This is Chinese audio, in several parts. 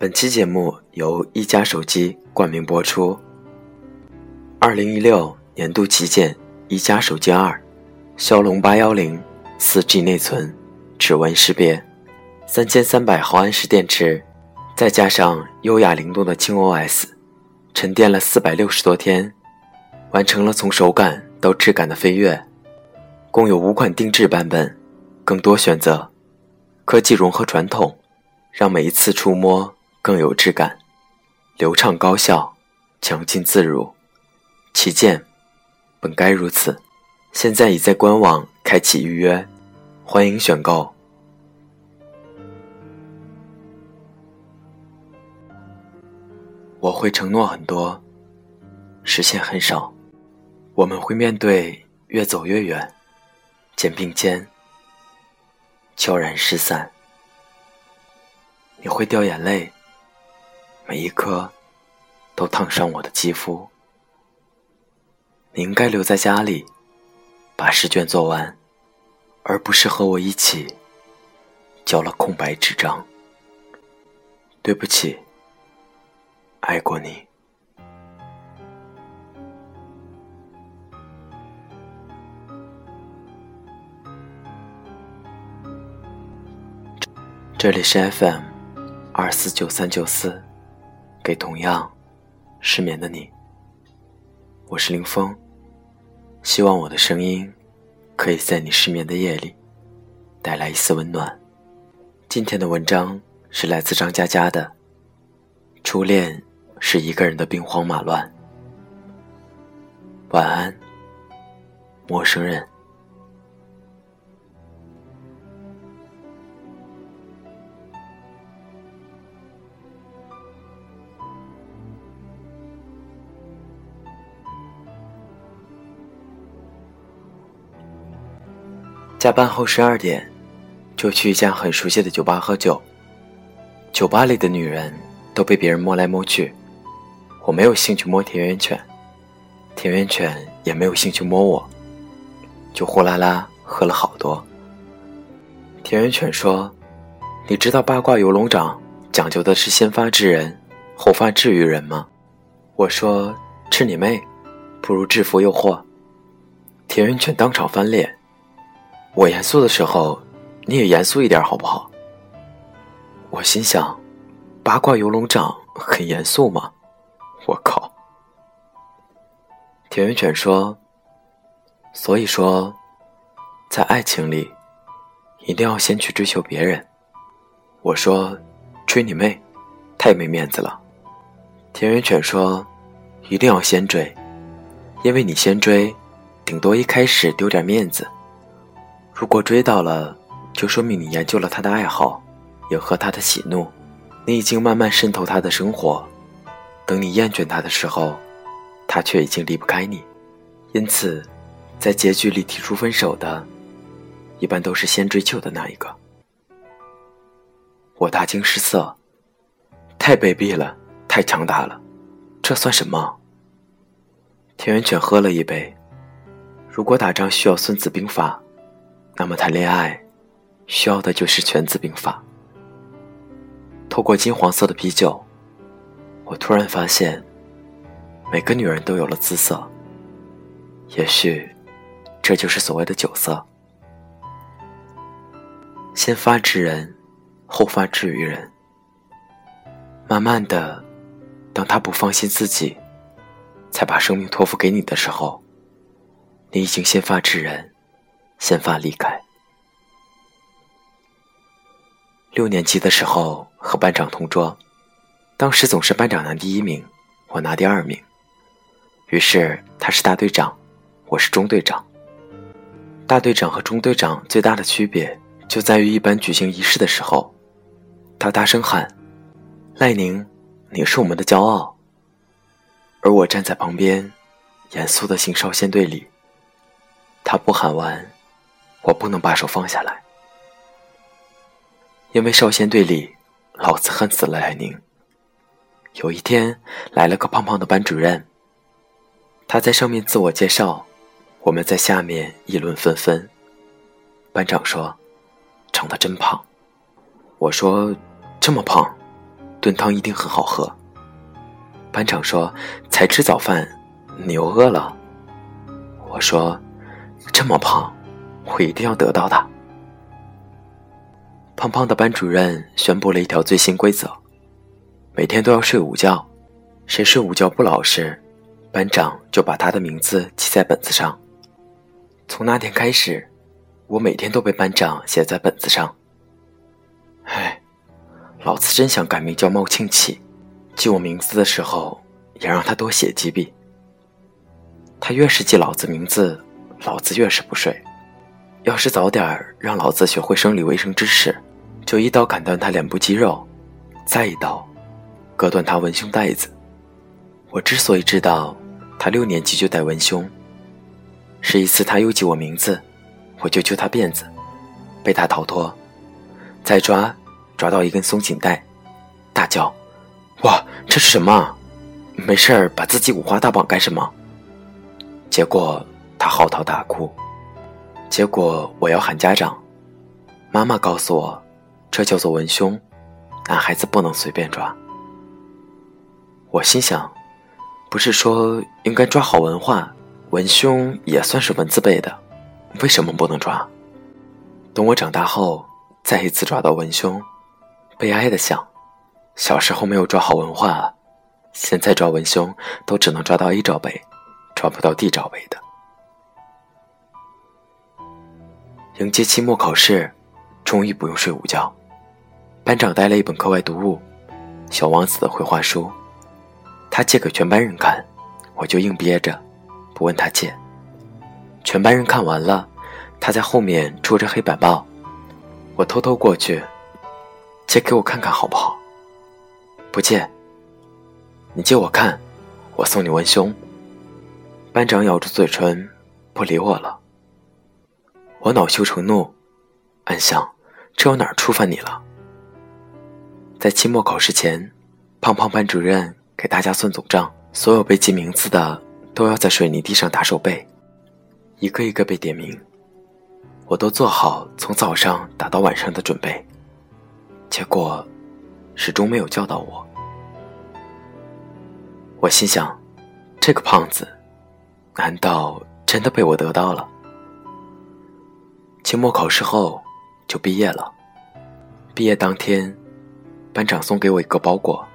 本期节目由一加手机冠名播出。二零一六年度旗舰一加手机二，骁龙八幺零，四 G 内存，指纹识别，三千三百毫安时电池，再加上优雅灵动的轻 OS，沉淀了四百六十多天，完成了从手感到质感的飞跃。共有五款定制版本，更多选择。科技融合传统，让每一次触摸更有质感，流畅高效，强劲自如。旗舰本该如此，现在已在官网开启预约，欢迎选购。我会承诺很多，实现很少。我们会面对越走越远，肩并肩。悄然失散，你会掉眼泪，每一颗都烫伤我的肌肤。你应该留在家里，把试卷做完，而不是和我一起交了空白纸张。对不起，爱过你。这里是 FM 二四九三九四，给同样失眠的你，我是林峰，希望我的声音可以在你失眠的夜里带来一丝温暖。今天的文章是来自张嘉佳的《初恋是一个人的兵荒马乱》，晚安，陌生人。加班后十二点，就去一家很熟悉的酒吧喝酒。酒吧里的女人都被别人摸来摸去，我没有兴趣摸田园犬，田园犬也没有兴趣摸我，就呼啦啦喝了好多。田园犬说：“你知道八卦游龙掌讲究的是先发制人，后发制于人吗？”我说：“吃你妹，不如制服诱惑。”田园犬当场翻脸。我严肃的时候，你也严肃一点好不好？我心想，八卦游龙掌很严肃吗？我靠！田园犬说：“所以说，在爱情里，一定要先去追求别人。”我说：“追你妹，太没面子了。”田园犬说：“一定要先追，因为你先追，顶多一开始丢点面子。”如果追到了，就说明你研究了他的爱好，迎合他的喜怒，你已经慢慢渗透他的生活。等你厌倦他的时候，他却已经离不开你。因此，在结局里提出分手的，一般都是先追求的那一个。我大惊失色，太卑鄙了，太强大了，这算什么？田园犬喝了一杯。如果打仗需要孙子兵法。那么谈恋爱，需要的就是全字兵法。透过金黄色的啤酒，我突然发现，每个女人都有了姿色。也许，这就是所谓的酒色。先发制人，后发制于人。慢慢的，当他不放心自己，才把生命托付给你的时候，你已经先发制人。先发离开。六年级的时候和班长同桌，当时总是班长拿第一名，我拿第二名。于是他是大队长，我是中队长。大队长和中队长最大的区别就在于，一般举行仪式的时候，他大声喊：“赖宁，你是我们的骄傲。”而我站在旁边，严肃的行少先队礼。他不喊完。我不能把手放下来，因为少先队里，老子恨死了赖宁。有一天来了个胖胖的班主任，他在上面自我介绍，我们在下面议论纷纷。班长说：“长得真胖。”我说：“这么胖，炖汤一定很好喝。班长说：“才吃早饭，你又饿了。”我说：“这么胖，我一定要得到它。”胖胖的班主任宣布了一条最新规则：每天都要睡午觉，谁睡午觉不老实，班长就把他的名字记在本子上。从那天开始，我每天都被班长写在本子上。唉，老子真想改名叫冒庆气，记我名字的时候也让他多写几笔。他越是记老子名字，老子越是不睡。要是早点让老子学会生理卫生知识。就一刀砍断他脸部肌肉，再一刀割断他文胸带子。我之所以知道他六年级就戴文胸，是一次他又记我名字，我就揪他辫子，被他逃脱，再抓抓到一根松紧带，大叫：“哇，这是什么？没事儿把自己五花大绑干什么？”结果他嚎啕大哭。结果我要喊家长，妈妈告诉我。这叫做文胸，男孩子不能随便抓。我心想，不是说应该抓好文化，文胸也算是文字辈的，为什么不能抓？等我长大后，再一次抓到文胸，悲哀的想，小时候没有抓好文化，现在抓文胸都只能抓到 A 罩杯，抓不到 D 罩杯的。迎接期末考试，终于不用睡午觉。班长带了一本课外读物，《小王子》的绘画书，他借给全班人看，我就硬憋着，不问他借。全班人看完了，他在后面戳着黑板报，我偷偷过去，借给我看看好不好？不借。你借我看，我送你文胸。班长咬住嘴唇，不理我了。我恼羞成怒，暗想：这有哪儿触犯你了？在期末考试前，胖胖班主任给大家算总账，所有被记名字的都要在水泥地上打手背，一个一个被点名。我都做好从早上打到晚上的准备，结果始终没有叫到我。我心想，这个胖子，难道真的被我得到了？期末考试后就毕业了，毕业当天。班长送给我一个包裹，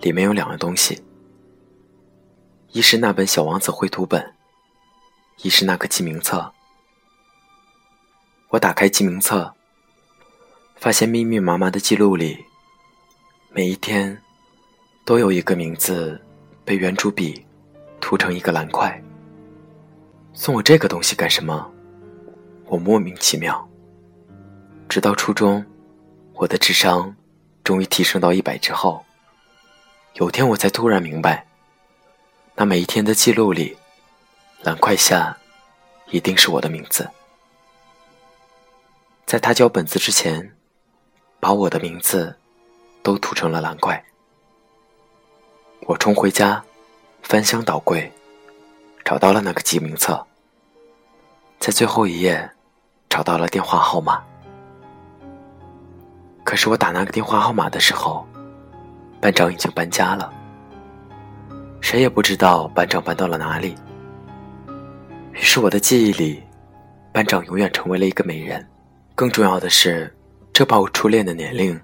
里面有两样东西，一是那本《小王子》绘图本，一是那个记名册。我打开记名册，发现密密麻麻的记录里，每一天都有一个名字被圆珠笔涂成一个蓝块。送我这个东西干什么？我莫名其妙。直到初中，我的智商。终于提升到一百之后，有天我才突然明白，那每一天的记录里，蓝块下一定是我的名字。在他交本子之前，把我的名字都涂成了蓝块。我冲回家，翻箱倒柜，找到了那个记名册，在最后一页找到了电话号码。可是我打那个电话号码的时候，班长已经搬家了。谁也不知道班长搬到了哪里。于是我的记忆里，班长永远成为了一个美人。更重要的是，这把我初恋的年龄，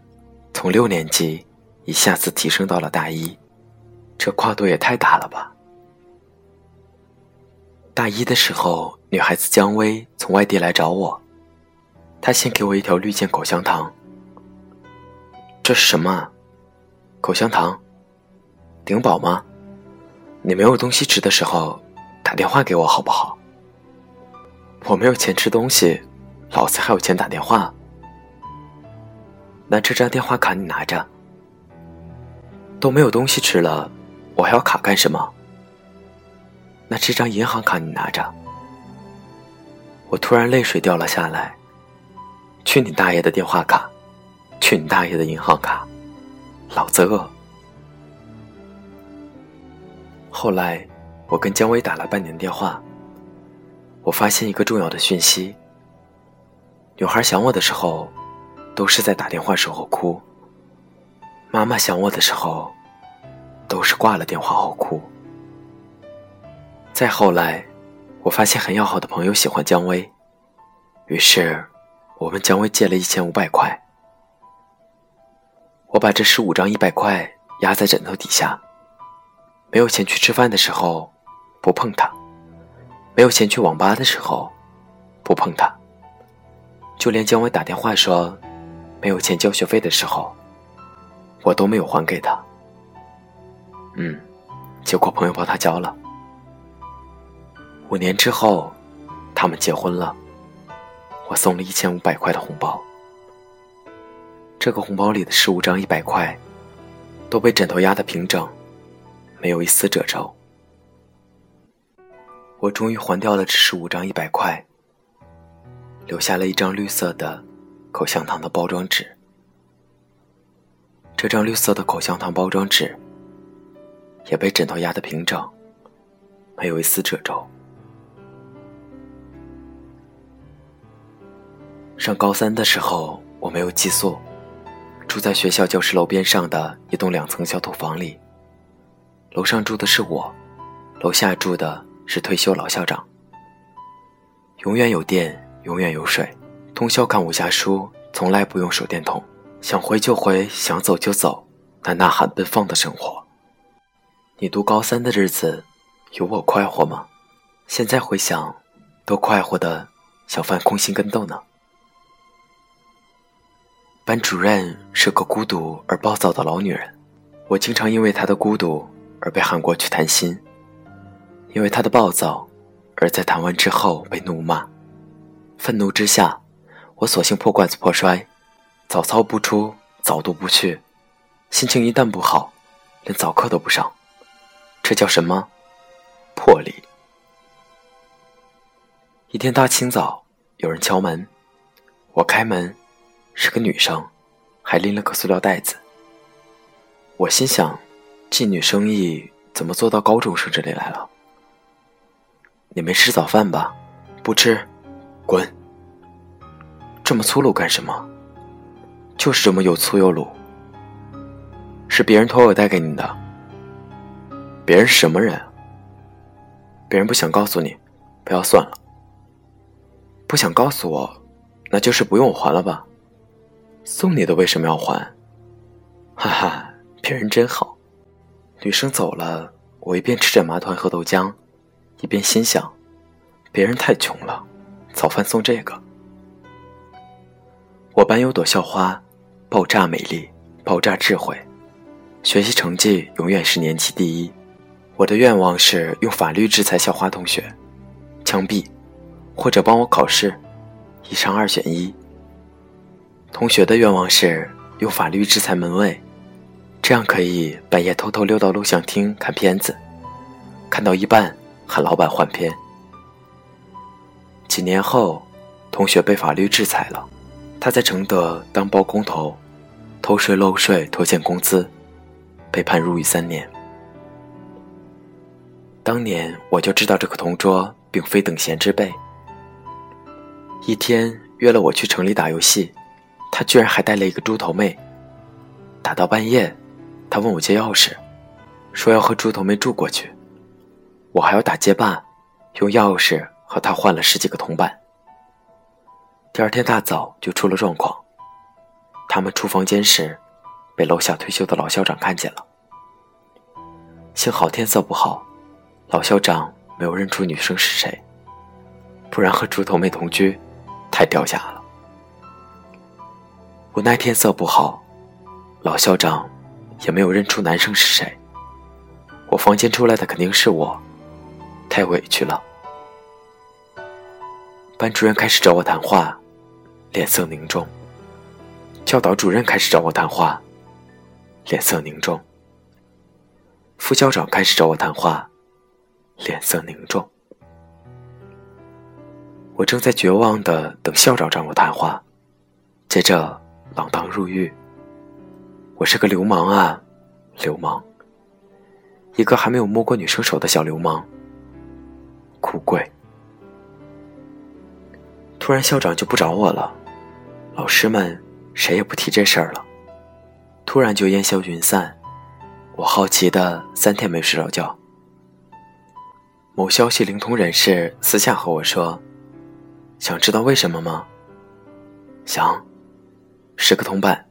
从六年级一下子提升到了大一，这跨度也太大了吧！大一的时候，女孩子姜薇从外地来找我，他先给我一条绿箭口香糖。这是什么啊？口香糖？顶饱吗？你没有东西吃的时候，打电话给我好不好？我没有钱吃东西，老子还有钱打电话。那这张电话卡你拿着。都没有东西吃了，我还要卡干什么？那这张银行卡你拿着。我突然泪水掉了下来。去你大爷的电话卡！去你大爷的银行卡！老子饿。后来，我跟姜薇打了半年电话，我发现一个重要的讯息：女孩想我的时候，都是在打电话时候哭，妈妈想我的时候，都是挂了电话后哭。再后来，我发现很要好的朋友喜欢姜薇，于是我问姜薇借了一千五百块。我把这十五张一百块压在枕头底下，没有钱去吃饭的时候，不碰它；没有钱去网吧的时候，不碰它。就连姜薇打电话说没有钱交学费的时候。我都没有还给他，嗯，结果朋友帮他交了。五年之后，他们结婚了，我送了一千五百块的红包。这个红包里的十五张一百块，都被枕头压得平整，没有一丝褶皱。我终于还掉了这十五张一百块，留下了一张绿色的口香糖的包装纸。这张绿色的口香糖包装纸也被枕头压得平整，没有一丝褶皱。上高三的时候，我没有寄宿，住在学校教室楼边上的一栋两层小土房里。楼上住的是我，楼下住的是退休老校长。永远有电，永远有水，通宵看武侠书，从来不用手电筒。想回就回，想走就走，那呐喊奔放的生活。你读高三的日子，有我快活吗？现在回想，都快活的想翻空心跟斗呢。班主任是个孤独而暴躁的老女人，我经常因为她的孤独而被喊过去谈心，因为她的暴躁而在谈完之后被怒骂。愤怒之下，我索性破罐子破摔。早操不出，早读不去，心情一旦不好，连早课都不上，这叫什么？魄力。一天大清早，有人敲门，我开门，是个女生，还拎了个塑料袋子。我心想，妓女生意怎么做到高中生这里来了？你没吃早饭吧？不吃，滚！这么粗鲁干什么？就是这么又粗又鲁，是别人托我带给你的。别人什么人？别人不想告诉你，不要算了。不想告诉我，那就是不用我还了吧？送你的为什么要还？哈哈，别人真好。女生走了，我一边吃着麻团和豆浆，一边心想：别人太穷了，早饭送这个。我班有朵校花。爆炸美丽，爆炸智慧，学习成绩永远是年级第一。我的愿望是用法律制裁校花同学，枪毙，或者帮我考试，一上二选一。同学的愿望是用法律制裁门卫，这样可以半夜偷偷溜到录像厅看片子，看到一半喊老板换片。几年后，同学被法律制裁了，他在承德当包工头。偷税漏税拖欠工资，被判入狱三年。当年我就知道这个同桌并非等闲之辈。一天约了我去城里打游戏，他居然还带了一个猪头妹。打到半夜，他问我借钥匙，说要和猪头妹住过去。我还要打街霸，用钥匙和他换了十几个铜板。第二天大早就出了状况。他们出房间时，被楼下退休的老校长看见了。幸好天色不好，老校长没有认出女生是谁，不然和猪头妹同居，太掉价了。无奈天色不好，老校长也没有认出男生是谁。我房间出来的肯定是我，太委屈了。班主任开始找我谈话，脸色凝重。教导主任开始找我谈话，脸色凝重。副校长开始找我谈话，脸色凝重。我正在绝望的等校长找我谈话，接着锒铛入狱。我是个流氓啊，流氓，一个还没有摸过女生手的小流氓。哭鬼。突然校长就不找我了，老师们。谁也不提这事儿了。突然就烟消云散。我好奇的三天没睡着觉。某消息灵通人士私下和我说：“想知道为什么吗？”想，十个铜板。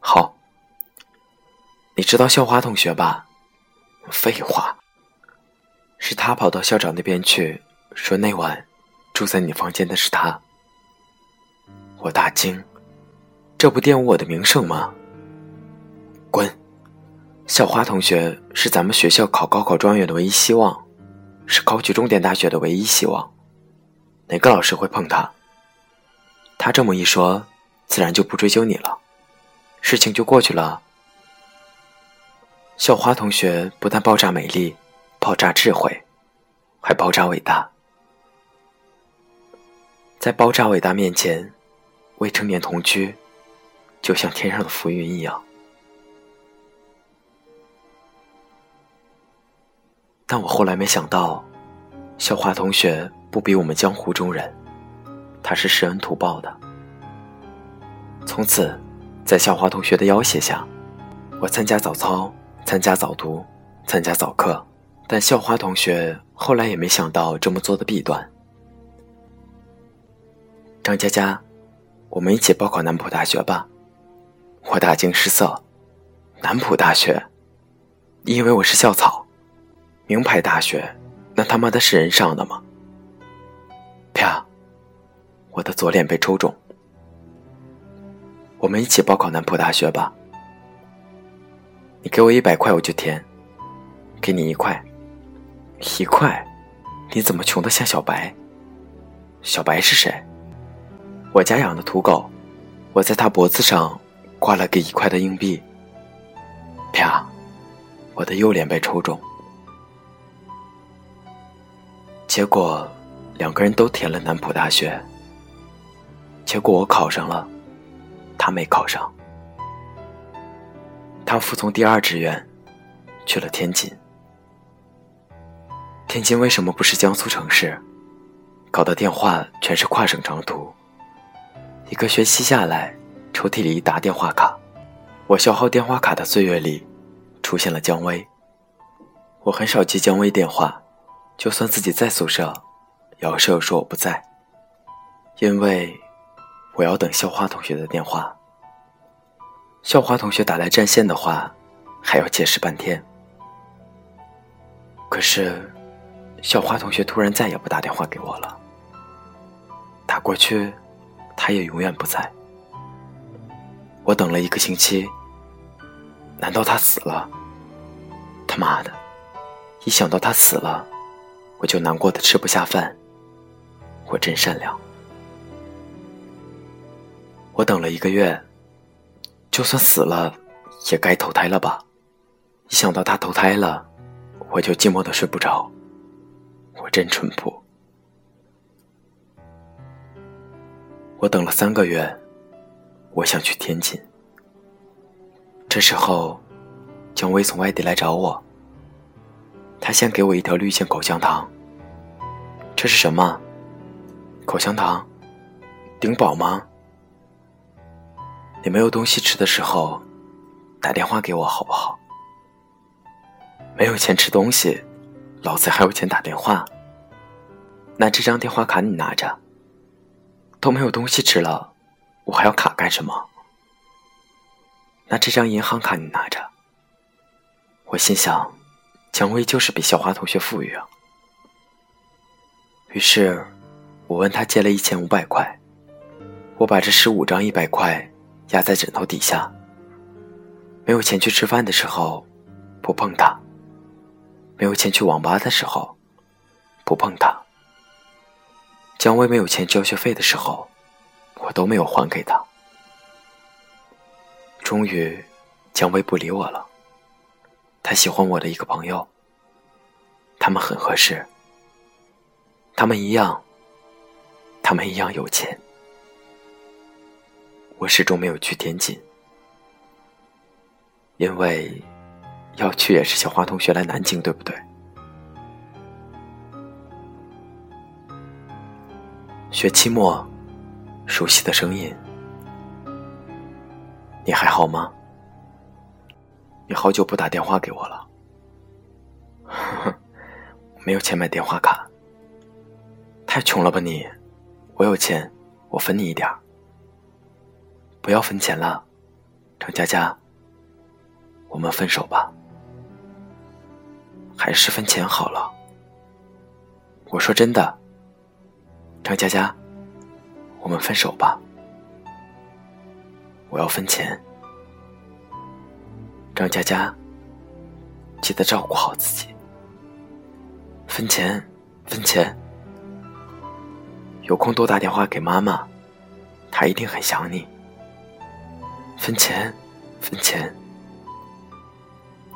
好，你知道校花同学吧？废话，是他跑到校长那边去，说那晚住在你房间的是他。我大惊，这不玷污我的名声吗？滚！校花同学是咱们学校考高考状元的唯一希望，是考取重点大学的唯一希望。哪个老师会碰他？他这么一说，自然就不追究你了，事情就过去了。校花同学不但爆炸美丽、爆炸智慧，还爆炸伟大。在爆炸伟大面前，未成年同居，就像天上的浮云一样。但我后来没想到，校花同学不比我们江湖中人，他是施恩图报的。从此，在校花同学的要挟下，我参加早操，参加早读，参加早课。但校花同学后来也没想到这么做的弊端。张佳佳，我们一起报考南浦大学吧。我大惊失色，南浦大学？你以为我是校草？名牌大学，那他妈的是人上的吗？啪！我的左脸被抽中。我们一起报考南浦大学吧。你给我一百块，我就填。给你一块，一块？你怎么穷的像小白？小白是谁？我家养的土狗，我在他脖子上挂了个一块的硬币。啪！我的右脸被抽中。结果，两个人都填了南浦大学。结果我考上了，他没考上。他服从第二志愿，去了天津。天津为什么不是江苏城市？搞的电话全是跨省长途。一个学期下来，抽屉里一沓电话卡。我消耗电话卡的岁月里，出现了姜薇。我很少接姜薇电话。就算自己在宿舍，也要舍友说我不在，因为我要等校花同学的电话。校花同学打来占线的话，还要解释半天。可是，校花同学突然再也不打电话给我了。打过去，他也永远不在。我等了一个星期，难道他死了？他妈的，一想到他死了。我就难过的吃不下饭。我真善良。我等了一个月，就算死了，也该投胎了吧？一想到他投胎了，我就寂寞的睡不着。我真淳朴。我等了三个月，我想去天津。这时候，姜薇从外地来找我。他先给我一条绿箭口香糖。这是什么？口香糖？顶饱吗？你没有东西吃的时候，打电话给我好不好？没有钱吃东西，老子还有钱打电话。那这张电话卡你拿着。都没有东西吃了，我还要卡干什么？那这张银行卡你拿着。我心想。蔷薇就是比校花同学富裕啊。于是，我问他借了一千五百块，我把这十五张一百块压在枕头底下。没有钱去吃饭的时候，不碰它；没有钱去网吧的时候，不碰它。姜薇没有钱交学费的时候，我都没有还给他。终于，姜薇不理我了。他喜欢我的一个朋友，他们很合适，他们一样，他们一样有钱。我始终没有去天津，因为要去也是小花同学来南京，对不对？学期末，熟悉的声音，你还好吗？你好久不打电话给我了。呵呵，没有钱买电话卡。太穷了吧你？我有钱，我分你一点儿。不要分钱了，张佳佳。我们分手吧。还是分钱好了。我说真的，张佳佳，我们分手吧。我要分钱。张佳佳，记得照顾好自己。分钱，分钱。有空多打电话给妈妈，她一定很想你。分钱，分钱。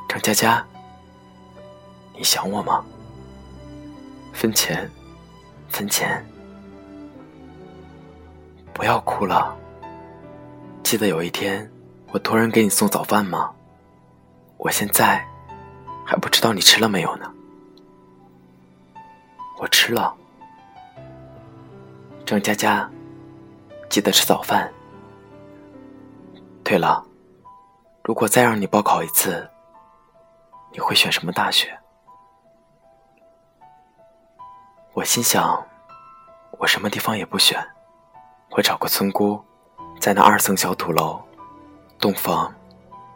张佳佳，你想我吗？分钱，分钱。不要哭了。记得有一天我托人给你送早饭吗？我现在还不知道你吃了没有呢。我吃了。张佳佳，记得吃早饭。对了，如果再让你报考一次，你会选什么大学？我心想，我什么地方也不选，我找个村姑，在那二层小土楼，洞房，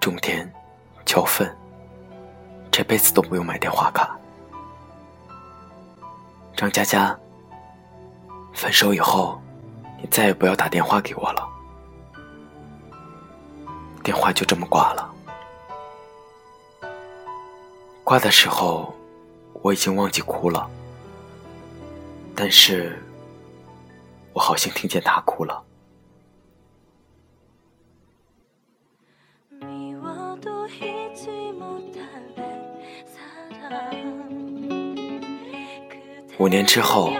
种田。交粪，这辈子都不用买电话卡。张佳佳，分手以后，你再也不要打电话给我了。电话就这么挂了。挂的时候，我已经忘记哭了，但是我好像听见他哭了。五年之后，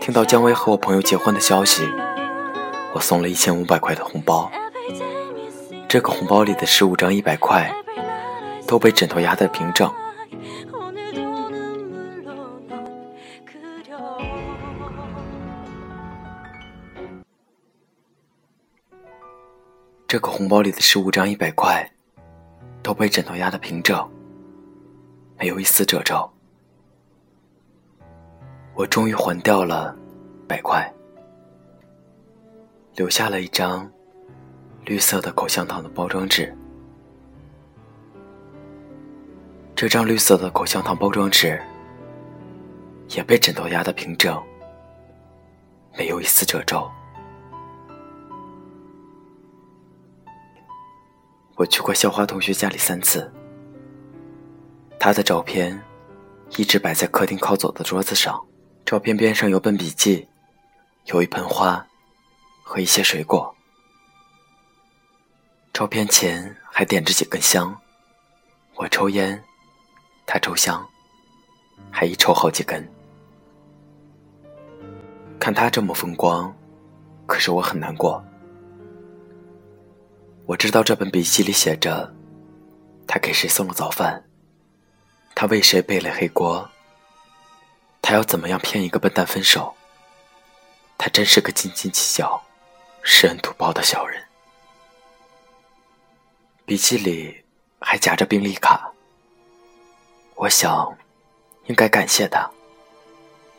听到姜薇和我朋友结婚的消息，我送了一千五百块的红包。这个红包里的十五张一百块，都被枕头压得平整。这个红包里的十五张一百块，都被枕头压得平整，没有一丝褶皱。我终于还掉了百块，留下了一张绿色的口香糖的包装纸。这张绿色的口香糖包装纸也被枕头压得平整，没有一丝褶皱。我去过校花同学家里三次，她的照片一直摆在客厅靠左的桌子上。照片边上有本笔记，有一盆花和一些水果。照片前还点着几根香，我抽烟，他抽香，还一抽好几根。看他这么风光，可是我很难过。我知道这本笔记里写着，他给谁送了早饭，他为谁背了黑锅。他要怎么样骗一个笨蛋分手？他真是个斤斤计较、施恩图报的小人。笔记里还夹着病历卡，我想应该感谢他，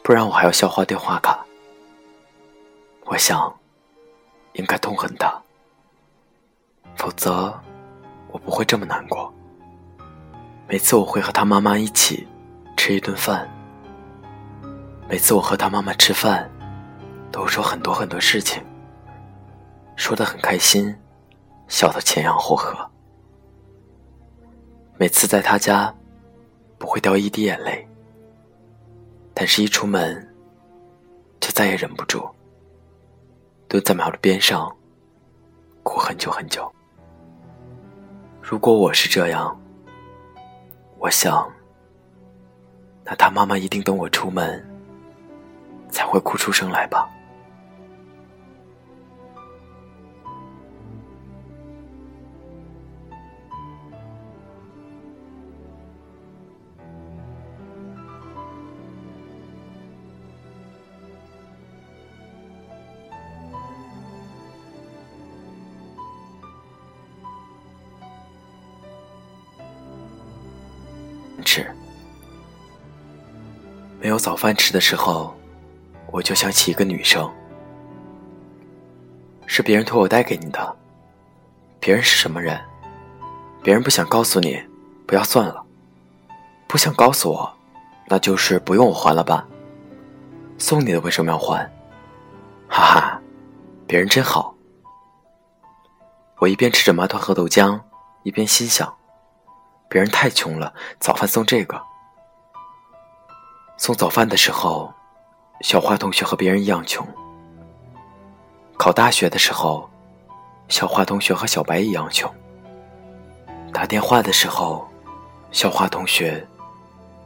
不然我还要消化电话卡。我想应该痛恨他，否则我不会这么难过。每次我会和他妈妈一起吃一顿饭。每次我和他妈妈吃饭，都说很多很多事情，说的很开心，笑得前仰后合。每次在他家，不会掉一滴眼泪，但是一出门，就再也忍不住，蹲在马路边上，哭很久很久。如果我是这样，我想，那他妈妈一定等我出门。才会哭出声来吧。早饭吃的时候，我就想起一个女生，是别人托我带给你的。别人是什么人？别人不想告诉你，不要算了。不想告诉我，那就是不用我还了吧。送你的为什么要还？哈哈，别人真好。我一边吃着麻团和豆浆，一边心想：别人太穷了，早饭送这个。送早饭的时候，小花同学和别人一样穷；考大学的时候，小花同学和小白一样穷；打电话的时候，小花同学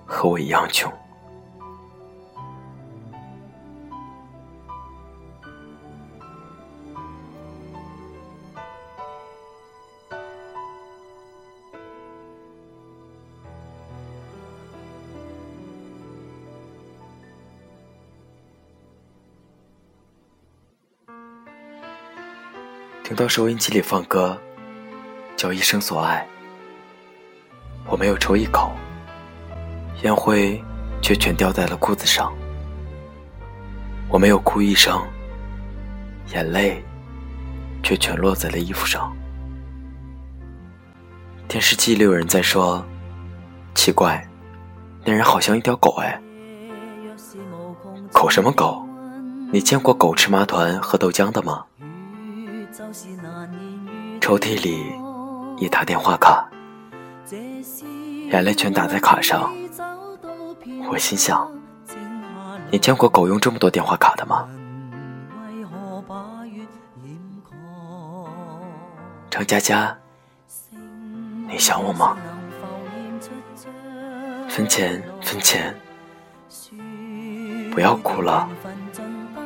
和我一样穷。听到收音机里放歌，叫一生所爱。我没有抽一口，烟灰却全掉在了裤子上。我没有哭一声，眼泪却全落在了衣服上。电视机里有人在说：“奇怪，那人好像一条狗哎。”狗什么狗？你见过狗吃麻团喝豆浆的吗？抽屉里一沓电话卡，眼泪全打在卡上。我心想：你见过狗用这么多电话卡的吗？张佳佳，你想我吗？分钱，分钱，不要哭了。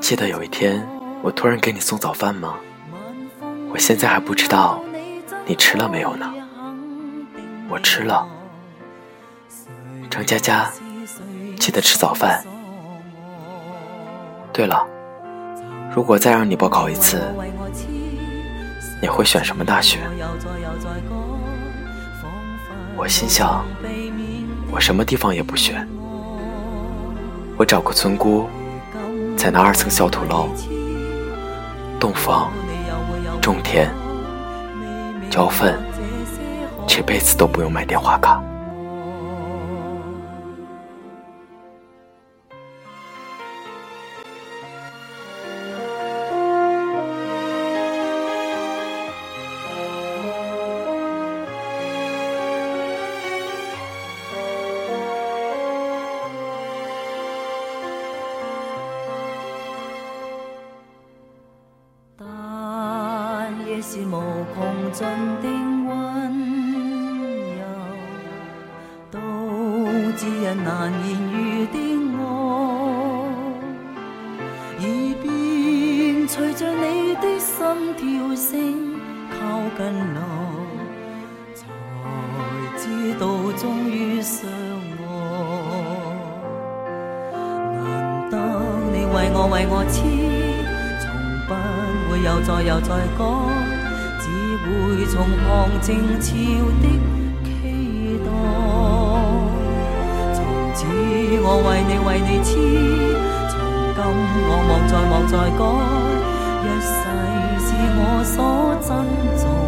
记得有一天，我突然给你送早饭吗？我现在还不知道你吃了没有呢。我吃了，张佳佳，记得吃早饭。对了，如果再让你报考一次，你会选什么大学？我心想，我什么地方也不选。我找个村姑，在那二层小土楼，洞房。种田、浇粪，这辈子都不用买电话卡。难言喻的爱，耳边随着你的心跳声靠近来，才知道终于相爱。难得你为我为我痴，从不会又再又再讲，只。会从旁静悄的我为你为你痴，从今我莫再莫再改，一世是我所珍重。